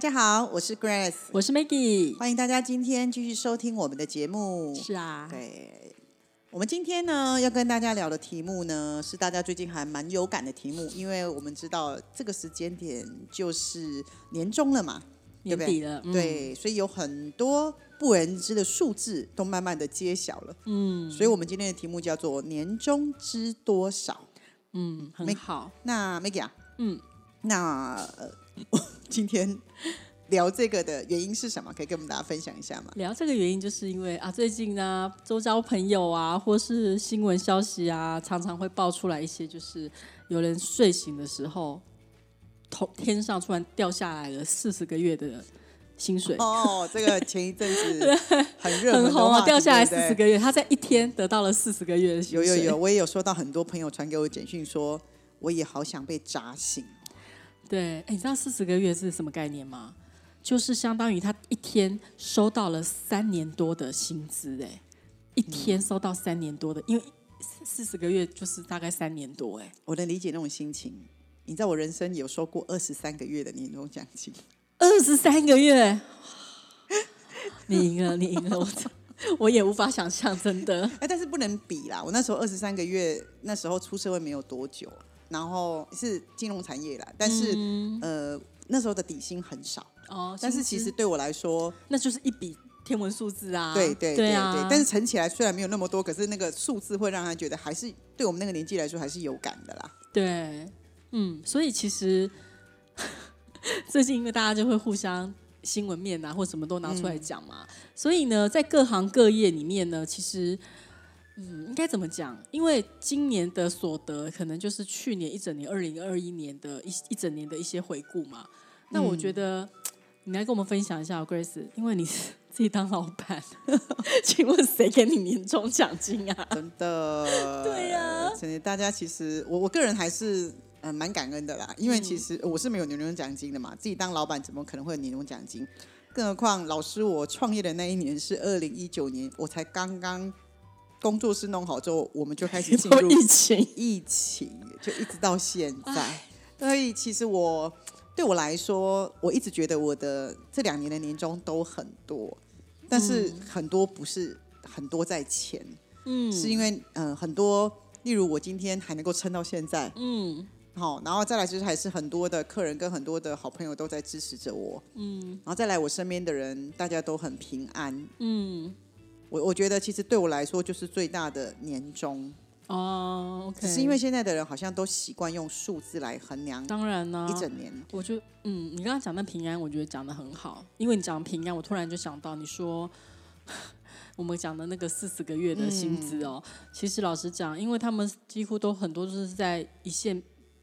家好，我是 Grace，我是 Maggie。欢迎大家今天继续收听我们的节目。是啊，对，我们今天呢要跟大家聊的题目呢，是大家最近还蛮有感的题目，因为我们知道这个时间点就是年终了嘛，对不对年底了，嗯，对，所以有很多不为人知的数字都慢慢的揭晓了。嗯所以我们今天的题目叫做“年终知多少嗯，很好，”。那 Maggie 啊，嗯，那呃，今天聊这个的原因是什么？可以跟我们大家分享一下吗？聊这个原因就是因为啊，最近呢，周遭朋友啊，或是新闻消息啊，常常会爆出来一些，就是有人睡醒的时候，头天上突然掉下来了四十个月的薪水。哦，这个前一阵子 很热很红啊，掉下来四十个月，他在一天得到了四十个月的薪水。有有有，，我也有收到很多朋友传给我简讯说，我也好想被扎醒。对，哎，你知道四十个月是什么概念吗？就是相当于他一天收到了三年多的薪资，哎，一天收到三年多的，因为四十个月就是大概三年多，哎，我能理解那种心情。你知道我人生有收过二十三个月的年终奖金，二十三个月，你赢了，你赢了，我我也无法想象，真的，哎，但是不能比啦。我那时候二十三个月，那时候出社会没有多久，然后是金融产业啦，但是、呃那时候的底薪很少，哦，但是其实对我来说，那就是一笔天文数字啊，对对对对但是乘起来虽然没有那么多，可是那个数字会让他觉得还是对我们那个年纪来说还是有感的啦。对，嗯，所以其实 最近因为大家就会互相新闻面啊，或什么都拿出来讲嘛，所以呢，在各行各业里面呢，其实。嗯，应该怎么讲？因为今年的所得可能就是去年一整年，二零二一年的一一整年的一些回顾嘛。那我觉得、你来跟我们分享一下，Grace，因为你是自己当老板，请问谁给你年终奖金啊？真的，对呀真的，大家其实我我个人还是呃蛮感恩的啦，因为其实我是没有年终奖金的嘛，自己当老板怎么可能会有年终奖金？更何况老师我创业的那一年是二零一九年，我才刚刚工作室弄好之后，我们就开始 进入疫情，疫情，就一直到现在。所以其实我对我来说，我一直觉得我的这两年的年终都很多，但是很多不是很多在前，嗯。是因为嗯、呃很多，例如我今天还能够撑到现在，嗯。好，然后再来就是还是很多的客人跟很多的好朋友都在支持着我，嗯。然后再来我身边的人大家都很平安。嗯。我我觉得其实对我来说就是最大的年终，哦只是因为现在的人好像都习惯用数字来衡量当然呢、一整年。我就嗯，你刚刚讲的平安，我觉得讲的很好，因为你讲平安，我突然就想到你说 我们讲的那个四十个月的薪资哦，其实老实讲，因为他们几乎都很多都是在一线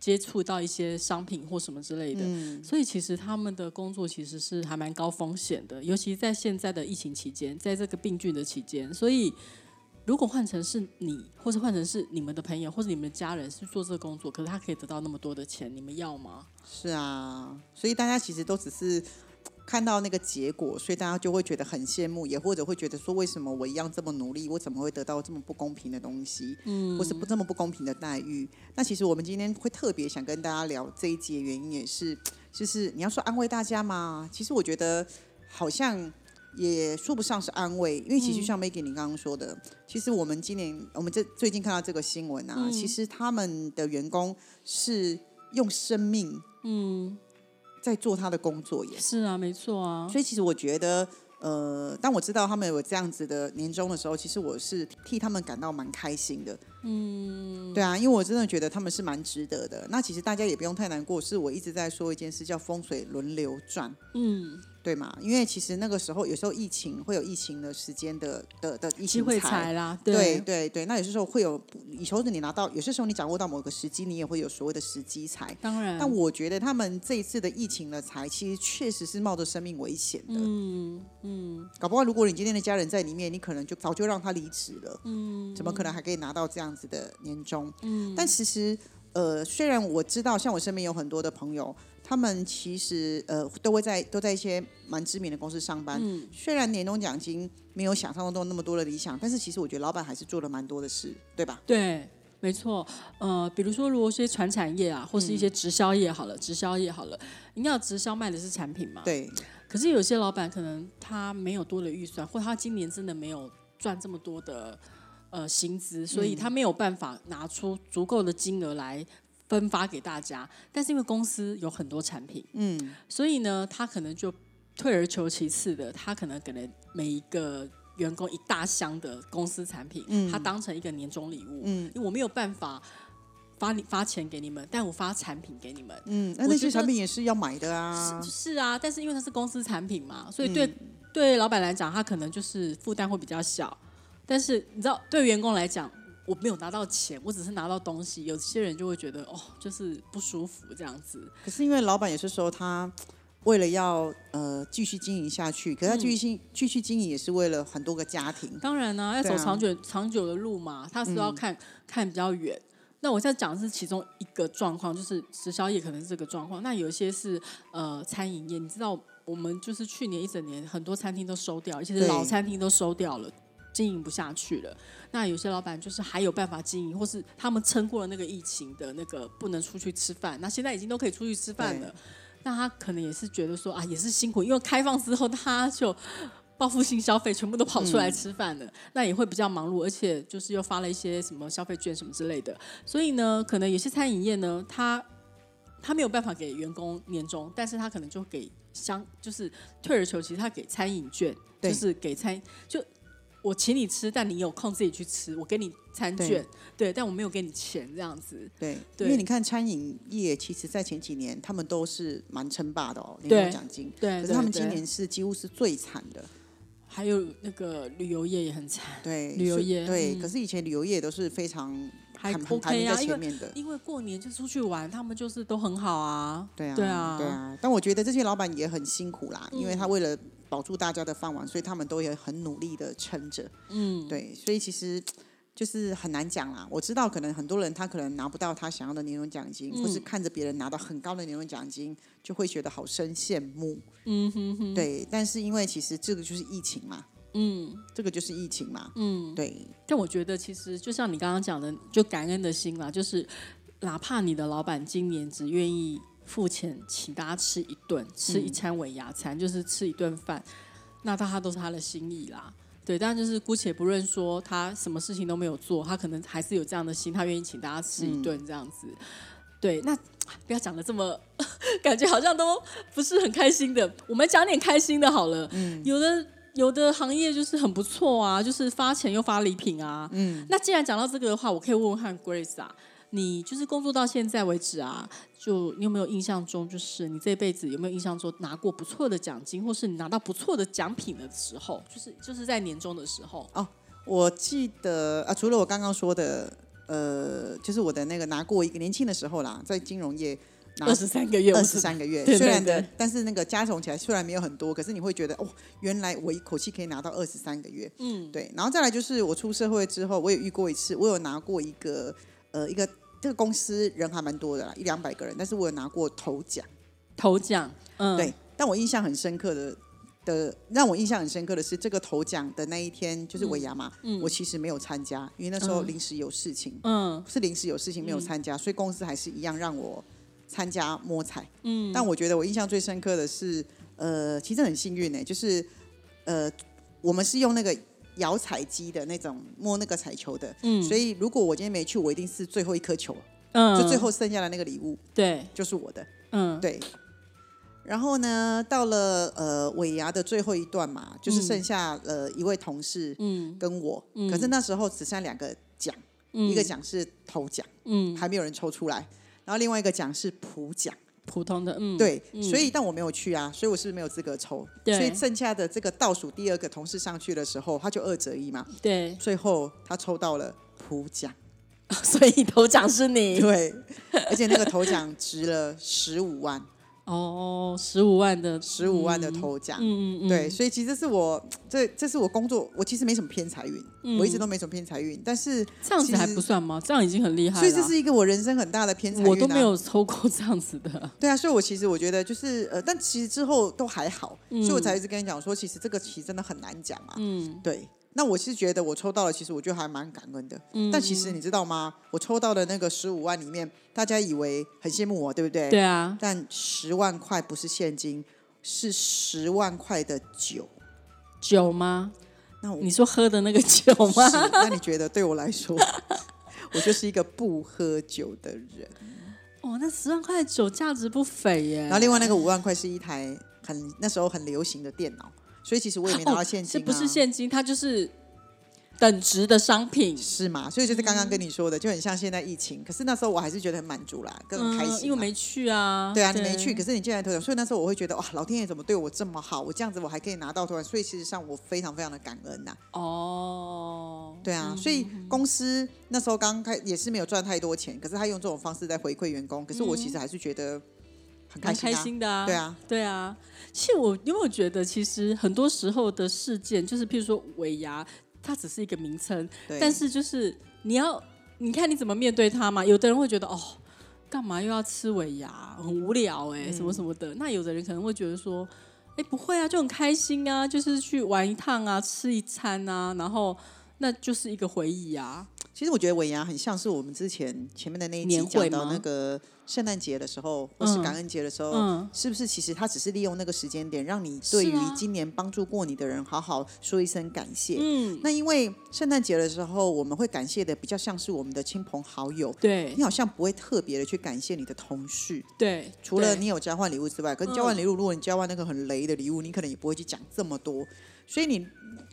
接触到一些商品或什么之类的，所以其实他们的工作其实是还蛮高风险的，尤其在现在的疫情期间，在这个病菌的期间，所以。如果换成是你，或者换成是你们的朋友，或者你们的家人是做这个工作，可是他可以得到那么多的钱，你们要吗？是啊，所以大家其实都只是看到那个结果，所以大家就会觉得很羡慕，也或者会觉得说，为什么我一样这么努力，我怎么会得到这么不公平的东西，嗯，或是不这么不公平的待遇？那其实我们今天会特别想跟大家聊这一节原因，也是就是你要说安慰大家嘛，其实我觉得好像。也说不上是安慰，因为其实像 Maggie 你刚刚说的，其实我们今年我们这最近看到这个新闻啊，其实他们的员工是用生命嗯，在做他的工作耶。是啊，没错啊，所以其实我觉得，呃，当我知道他们有这样子的年终的时候，其实我是替他们感到蛮开心的。嗯，对啊，因为我真的觉得他们是蛮值得的。那其实大家也不用太难过，是我一直在说一件事，叫风水轮流转。嗯，对嘛？因为其实那个时候有时候疫情会有疫情的时间的的的疫情财财啦，对对对，那有些时候会有，以前的你拿到，有些时候你掌握到某个时机，你也会有所谓的时机财。当然，但我觉得他们这一次的疫情的财，其实确实是冒着生命危险的。嗯嗯，搞不好如果你今天的家人在里面，你可能就早就让他离职了。嗯，怎么可能还可以拿到这样子的年终？嗯，但其实呃，虽然我知道，像我身边有很多的朋友。他们其实呃都会在都在一些蛮知名的公司上班，嗯虽然年终奖金没有想象中那么多的理想，但是其实我觉得老板还是做了蛮多的事，对吧？对，没错。呃，比如说如果一些传产业啊，或是一些直销业好了，直销业好了，你要直销卖的是产品嘛？对。可是有些老板可能他没有多的预算，或他今年真的没有赚这么多的呃薪资，所以他没有办法拿出足够的金额来。分发给大家，但是因为公司有很多产品，嗯，所以呢，他可能就退而求其次的，他可能给了每一个员工一大箱的公司产品，嗯，他当成一个年终礼物，嗯，因为我没有办法发你发钱给你们，但我发产品给你们，嗯，那那些产品也是要买的啊，是啊，但是因为它是公司产品嘛，所以对对老板来讲，他可能就是负担会比较小，但是你知道，对员工来讲。我没有拿到钱，我只是拿到东西。有些人就会觉得哦，就是不舒服这样子。可是因为老板也是说他为了要呃继续经营下去，可是他继续经继续经营也是为了很多个家庭。当然呢，要走长久长久的路嘛，他是要看看比较远。那我现在讲的是其中一个状况，就是直销业可能是这个状况。那有一些是呃餐饮业，你知道我们就是去年一整年很多餐厅都收掉，而且是老餐厅都收掉了。经营不下去了，那有些老板就是还有办法经营，或是他们撑过了那个疫情的那个不能出去吃饭，那现在已经都可以出去吃饭了。那他可能也是觉得说啊，也是辛苦，因为开放之后他就报复性消费，全部都跑出来吃饭了，那也会比较忙碌，而且就是又发了一些什么消费券什么之类的。所以呢，可能有些餐饮业呢，他他没有办法给员工年终，但是他可能就给相就是退而求其次，他给餐饮券，就是给餐就。我请你吃，但你有空自己去吃。我给你餐券，对，但我没有给你钱，这样子。对，因为你看餐饮业，其实在前几年他们都是蛮称霸的哦，年终奖金。对，可是他们今年是几乎是最惨的。还有那个旅游业也很惨。对，旅游业对。可是以前旅游业都是非常还 OK 啊，因为因为过年就出去玩，他们就是都很好啊。对啊，对啊，对啊。但我觉得这些老板也很辛苦啦，因为他为了。保住大家的饭碗，所以他们都也很努力的撑着。嗯，对，所以其实就是很难讲啦。我知道，可能很多人他可能拿不到他想要的年终奖金，或是看着别人拿到很高的年终奖金，就会觉得好生羡慕。嗯哼哼，对。但是因为其实这个就是疫情嘛，嗯，这个就是疫情嘛，嗯，对。但我觉得其实就像你刚刚讲的，就感恩的心啦，就是哪怕你的老板今年只愿意。付钱请大家吃一顿，吃一餐尾牙餐，就是吃一顿饭，那他他都是他的心意啦。对，但就是姑且不论说他什么事情都没有做，他可能还是有这样的心，他愿意请大家吃一顿这样子。对，那不要讲的这么，感觉好像都不是很开心的。我们讲点开心的好了。嗯，有的有的行业就是很不错啊，就是发钱又发礼品啊。嗯，那既然讲到这个的话，我可以问问看 Grace 啊。你就是工作到现在为止啊，就你有没有印象中，就是你这辈子有没有印象中拿过不错的奖金，或是你拿到不错的奖品的时候，就是就是在年终的时候哦。我记得啊，除了我刚刚说的，呃，就是我的那个拿过一个年轻的时候啦，在金融业拿二十三个月，二十三个月，虽 然的，但是那个加总起来虽然没有很多，可是你会觉得哦，原来我一口气可以拿到二十三个月，嗯，对。然后再来就是我出社会之后，我也遇过一次，我有拿过一个呃一个。这个公司人还蛮多的啦，一两百个人，但是我有拿过头奖，头奖，嗯，对。但我印象很深刻的的，让我印象很深刻的是，这个头奖的那一天就是尾牙嘛，我其实没有参加，因为那时候临时有事情，嗯，是临时有事情没有参加，所以公司还是一样让我参加摸彩，嗯。但我觉得我印象最深刻的是，呃，其实很幸运呢，就是呃，我们是用那个。摇彩机的那种摸那个彩球的，嗯，所以如果我今天没去，我一定是最后一颗球，嗯，就最后剩下的那个礼物，对，就是我的，嗯，对。然后呢，到了呃尾牙的最后一段嘛，就是剩下呃一位同事，嗯，跟我，可是那时候只剩两个奖，一个奖是头奖，嗯，还没有人抽出来，然后另外一个奖是普奖。普通的，嗯，对，嗯。所以但我没有去啊，所以我是不是没有资格抽？对。所以剩下的这个倒数第二个同事上去的时候，他就二折一嘛，对，最后他抽到了普奖，所以头奖是你。对，而且那个头奖值了十五万，哦，十五万的，十五万的头奖。嗯嗯嗯，对，所以其实是我这这是我工作，我其实没什么偏财运，嗯我一直都没什么偏财运，但是这样子还不算吗？这样已经很厉害了。所以这是一个我人生很大的偏财运、啊，我都没有抽过这样子的，对啊，所以我其实我觉得就是呃，但其实之后都还好，嗯所以我才一直跟你讲说，其实这个其实真的很难讲啊。嗯对，那我是觉得我抽到了，其实我觉得还蛮感恩的。嗯，但其实你知道吗？我抽到的那个十五万里面，大家以为很羡慕我，对不对？对啊，但十万块不是现金，是十万块的酒。酒吗？那我你说喝的那个酒吗？那你觉得对我来说，我就是一个不喝酒的人。哦，那十万块的酒价值不菲耶。然后另外那个五万块是一台很那时候很流行的电脑，所以其实我也没拿到现金、啊。这不是现金，它就是等值的商品，是吗？所以就是刚刚跟你说的，就很像现在疫情，可是那时候我还是觉得很满足啦，更开心、嗯因为没去啊。对啊，你没去，可是你进来头奖，所以那时候我会觉得哇，老天爷怎么对我这么好？我这样子我还可以拿到头奖，所以其实上我非常非常的感恩呐、哦，对啊，所以公司那时候刚开也是没有赚太多钱，可是他用这种方式在回馈员工，可是我其实还是觉得很开心、啊，开心的啊。对啊，对啊。其实我因为我觉得，其实很多时候的事件，就是譬如说尾牙，它只是一个名称，但是就是你要，你看你怎么面对它嘛。有的人会觉得哦，干嘛又要吃尾牙，很无聊哎、嗯什么什么的。那有的人可能会觉得说，哎，不会啊，就很开心啊，就是去玩一趟啊，吃一餐啊，然后那就是一个回忆啊。其实我觉得尾牙很像是我们之前前面的那一集讲到那个圣诞节的时候，或是嗯感恩节的时候，嗯。是不是其实他只是利用那个时间点，让你对于今年帮助过你的人好好说一声感谢。嗯，那因为圣诞节的时候，我们会感谢的比较像是我们的亲朋好友，对。你好像不会特别的去感谢你的同事，对，除了你有交换礼物之外，可是交换礼物，如果你交换那个很雷的礼物，你可能也不会去讲这么多，所以你，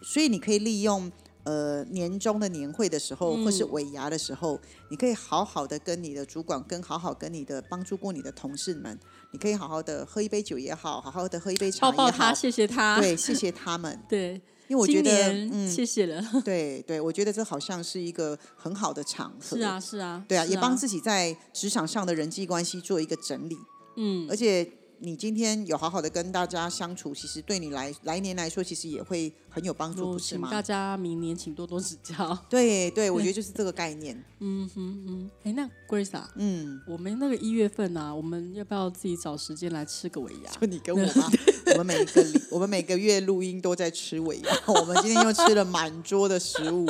所以你可以利用呃年终的年会的时候，或是尾牙的时候，你可以好好的跟你的主管，跟好好跟你的帮助过你的同事们，你可以好好的喝一杯酒也好，好好的喝一杯茶也好，抱抱他，谢谢他。对，谢谢他们，对，因为我觉得，嗯，谢谢了。对对，我觉得这好像是一个很好的场合，是啊，是啊，对啊，是也帮自己在职场上的人际关系做一个整理。嗯。而且你今天有好好的跟大家相处，其实对你来来年来说，其实也会很有帮助，不是吗请大？家明年请多多指教。对对，我觉得就是这个概念。嗯哼嗯，哎，那 Grace 啊，嗯，我们那个一月份啊，我们要不要自己找时间来吃个尾牙？就你跟我妈，我们每一个礼，我们每个月录音都在吃尾牙，我们今天又吃了满桌的食物。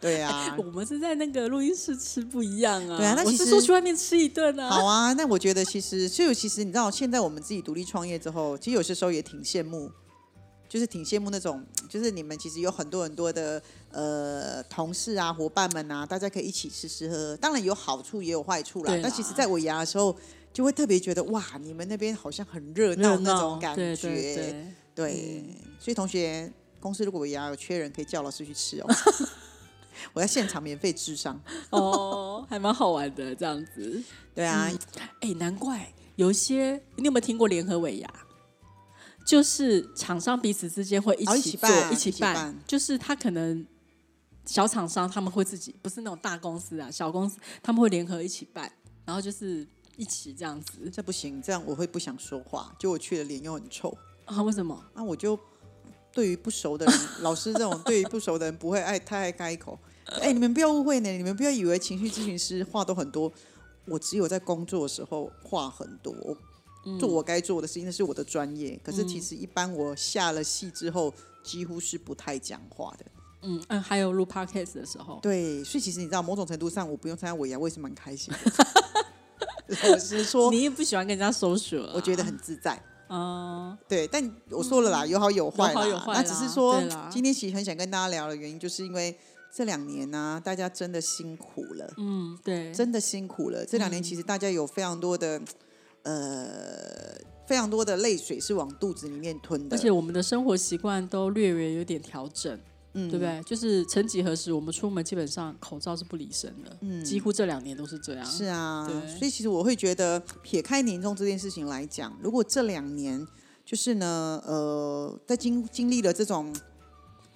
对啊，我们是在那个录音室吃，不一样啊。对啊那其实说去外面吃一顿啊。好啊。那我觉得其实，就其实你知道，现在我们自己独立创业之后，其实有些时候也挺羡慕。就是挺羡慕那种，就是你们其实有很多很多的呃同事啊、伙伴们啊，大家可以一起吃吃喝喝。当然有好处也有坏处啦对。但其实在尾牙的时候，就会特别觉得哇，你们那边好像很热闹那种感觉。对对对，对所以同学，公司如果也要有缺人，可以叫老师去吃哦。我在现场免费智商。哦，还蛮好玩的这样子。对啊，哎，难怪有一些，你有没有听过联合尾牙？就是厂商彼此之间会一起做、起办一起办，一起办就是他可能小厂商他们会自己，不是那种大公司啊，小公司他们会联合一起办，然后就是一起这样子这不行，这样我会不想说话。就我去了，脸又很臭。啊？为什么？那我就对于不熟的人，老师这种对于不熟的人不会爱太爱开口。哎、你们不要误会呢，你们不要以为情绪咨询师话都很多，我只有在工作的时候话很多，做我该做的事情，那是我的专业。可是其实一般我下了戏之后，几乎是不太讲话的。嗯嗯，还有录 podcast 的时候，对，所以其实你知道，某种程度上，我不用参加尾牙，我也是蛮开心的。我是说，你也不喜欢跟人家 social，啊我觉得很自在。嗯，对，但我说了啦，有好有坏啦。有好有坏那只是啦说，今天其实很想跟大家聊的原因，就是因为这两年呢、大家真的辛苦了，嗯，对，真的辛苦了。这两年其实大家有非常多的，呃，非常多的泪水是往肚子里面吞的。而且我们的生活习惯都略微有点调整，对不对？就是曾几何时，我们出门基本上口罩是不离身的，嗯几乎这两年都是这样。是啊，对所以其实我会觉得，撇开年终这件事情来讲，如果这两年就是呢，呃，在经经历了这种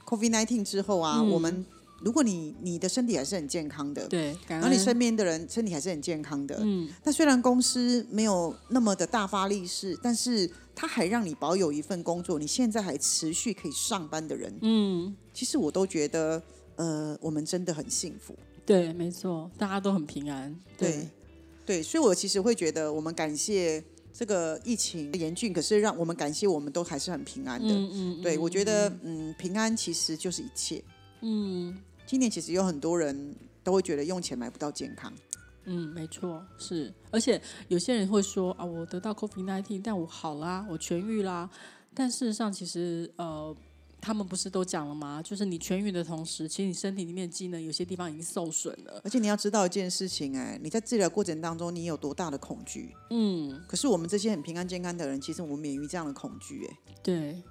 COVID nineteen 之后啊，嗯我们如果你你的身体还是很健康的，对，然后你。身边的人身体还是很健康的，嗯，那虽然公司没有那么的大发利市，但是他还让你保有一份工作，你现在还持续可以上班的人，嗯，其实我都觉得，呃，我们真的很幸福。对，没错，大家都很平安。对，对，所以我其实会觉得，我们感谢这个疫情严峻，可是让我们感谢我们都还是很平安的。嗯嗯，对，我觉得，嗯，平安其实就是一切。嗯今年其实有很多人都会觉得用钱买不到健康，嗯，没错，是。而且有些人会说啊，我得到 COVID 1 9但我好啦，我痊愈啦。但事实上，其实呃，他们不是都讲了吗？就是你痊愈的同时，其实你身体里面的机能有些地方已经受损了。而且你要知道一件事情，哎，你在治疗过程当中，你有多大的恐惧？嗯，可是我们这些很平安健康的人，其实我们免于这样的恐惧。哎，对，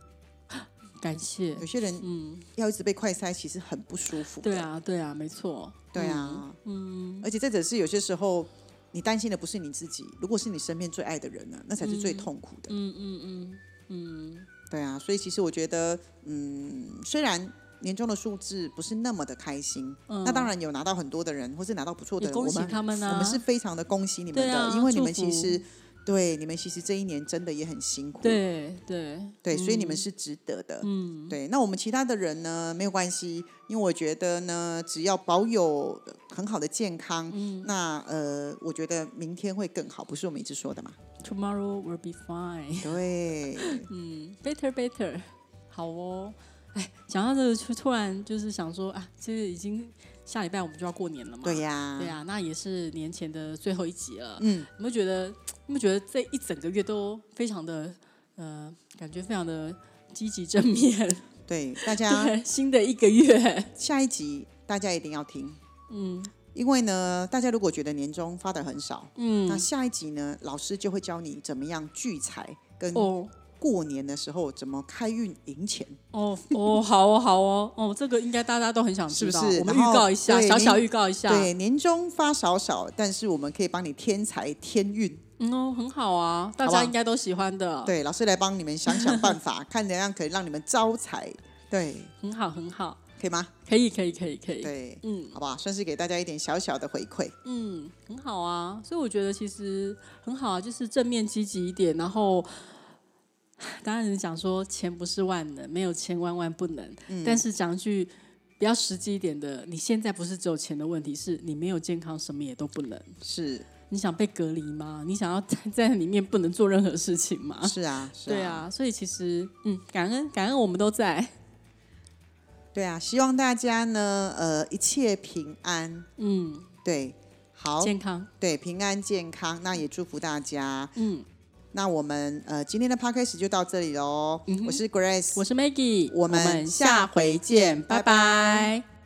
感谢有。些人嗯，要一直被快塞，其实很不舒服。对，啊，对啊，没错。对啊，嗯，而且这只是有些时候，你担心的不是你自己，如果是你身边最爱的人呢，那才是最痛苦的。嗯嗯嗯嗯对啊，所以其实我觉得，嗯，虽然年终的数字不是那么的开心，嗯，那当然有拿到很多的人，或是拿到不错的人，也恭喜我们他们啊我们是非常的恭喜你们的，啊因为你们其实对你们其实这一年真的也很辛苦，对对对，所以你们是值得的。嗯对，那我们其他的人呢，没有关系，因为我觉得呢，只要保有很好的健康，嗯那呃，我觉得明天会更好，不是我们一直说的嘛？，Tomorrow will be fine。对，嗯，better better，好哦。哎，讲到这个，就突然就是想说啊，其实已经下礼拜我们就要过年了嘛。对呀，对呀、那也是年前的最后一集了。嗯，有没有觉得？有没有觉得这一整个月都非常的呃，感觉非常的积极正面？对，大家，新的一个月，下一集大家一定要听，嗯因为呢，大家如果觉得年终发的很少，嗯那嗯，下一集呢，老师就会教你怎么样聚财，跟哦过年的时候怎么开运赢钱。哦哦，好哦好哦哦，这个应该大家都很想知道，是不是我们预告一下，小小预告一下，对，年终发少少，但是我们可以帮你添财添运。嗯哦，很好啊，大家应该都喜欢的，，对，老师来帮你们想想办法，看怎样可以让你们招财。对，很好很好，可以吗？可以可以可以可以，对，嗯好不好？算是给大家一点小小的回馈。嗯，很好啊，所以我觉得其实很好啊，就是正面积极一点，然后。当然，你讲说钱不是万能，没有钱万万不能。嗯但是讲句比较实际一点的，你现在不是只有钱的问题，是你没有健康，什么也都不能。是你想被隔离吗？你想要在在里面不能做任何事情吗？是啊，是对啊，所以其实嗯，感恩感恩我们都在，对啊，希望大家呢，呃，一切平安。嗯，对，好，健康，对，平安健康。那也祝福大家。嗯，那我们呃今天的 podcast 就到这里喽。嗯我是 Grace，我是 Maggie，我们下回见。拜拜。拜拜